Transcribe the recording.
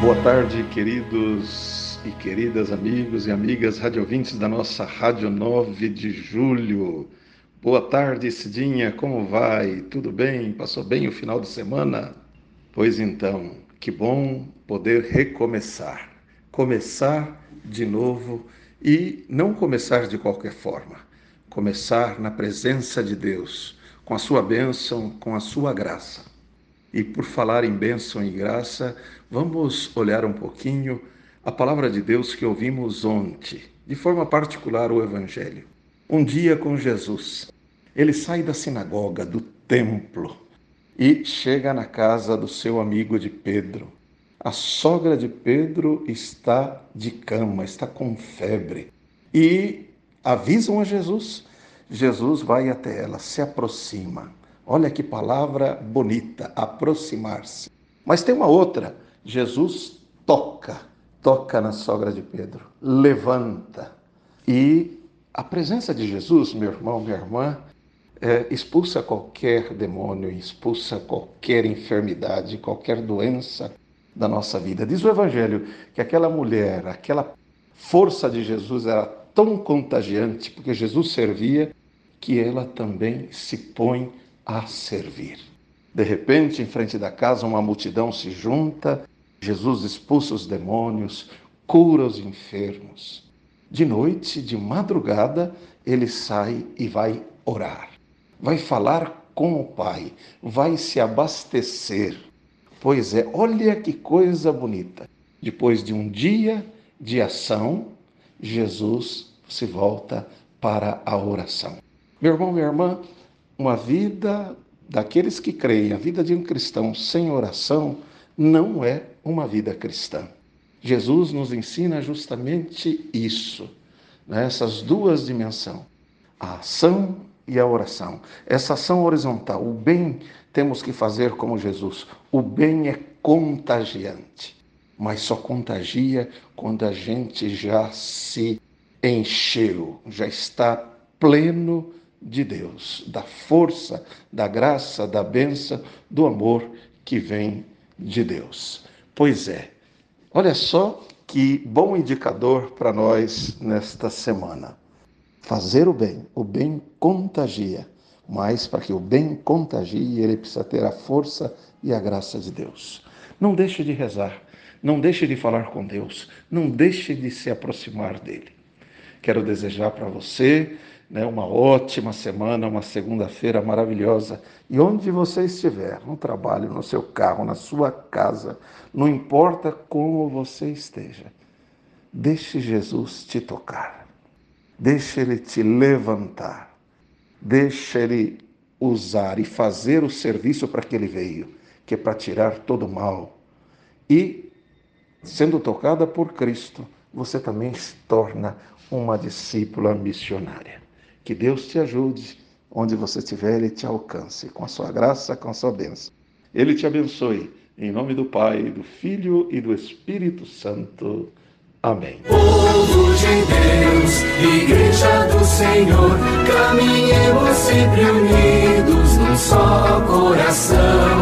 Boa tarde, queridos e queridas amigos e amigas radiovintes da nossa Rádio 9 de Julho. Boa tarde, Cidinha, como vai? Tudo bem? Passou bem o final de semana? Pois então, que bom poder recomeçar. Começar de novo e não começar de qualquer forma. Começar na presença de Deus, com a sua bênção, com a sua graça. E por falar em bênção e graça, vamos olhar um pouquinho a palavra de Deus que ouvimos ontem, de forma particular o Evangelho. Um dia com Jesus, ele sai da sinagoga, do templo, e chega na casa do seu amigo de Pedro. A sogra de Pedro está de cama, está com febre. E avisam a Jesus. Jesus vai até ela, se aproxima Olha que palavra bonita, aproximar-se. Mas tem uma outra. Jesus toca, toca na sogra de Pedro, levanta. E a presença de Jesus, meu irmão, minha irmã, é, expulsa qualquer demônio, expulsa qualquer enfermidade, qualquer doença da nossa vida. Diz o Evangelho que aquela mulher, aquela força de Jesus era tão contagiante, porque Jesus servia, que ela também se põe a servir. De repente, em frente da casa, uma multidão se junta, Jesus expulsa os demônios, cura os enfermos. De noite, de madrugada, ele sai e vai orar. Vai falar com o Pai, vai se abastecer. Pois é, olha que coisa bonita. Depois de um dia de ação, Jesus se volta para a oração. Meu irmão, minha irmã, uma vida daqueles que creem, a vida de um cristão sem oração, não é uma vida cristã. Jesus nos ensina justamente isso, né? essas duas dimensões, a ação e a oração. Essa ação horizontal, o bem temos que fazer como Jesus. O bem é contagiante, mas só contagia quando a gente já se encheu, já está pleno de Deus, da força, da graça, da benção, do amor que vem de Deus. Pois é, olha só que bom indicador para nós nesta semana. Fazer o bem, o bem contagia, mas para que o bem contagie, ele precisa ter a força e a graça de Deus. Não deixe de rezar, não deixe de falar com Deus, não deixe de se aproximar dele. Quero desejar para você né, uma ótima semana, uma segunda-feira maravilhosa. E onde você estiver, no trabalho, no seu carro, na sua casa, não importa como você esteja, deixe Jesus te tocar, deixe Ele te levantar, deixe Ele usar e fazer o serviço para que Ele veio, que é para tirar todo o mal. E, sendo tocada por Cristo, você também se torna uma discípula missionária. Que Deus te ajude onde você estiver, Ele te alcance com a sua graça, com a sua bênção. Ele te abençoe. Em nome do Pai, do Filho e do Espírito Santo. Amém. Povo de Deus, Igreja do Senhor, caminhemos sempre unidos num só coração.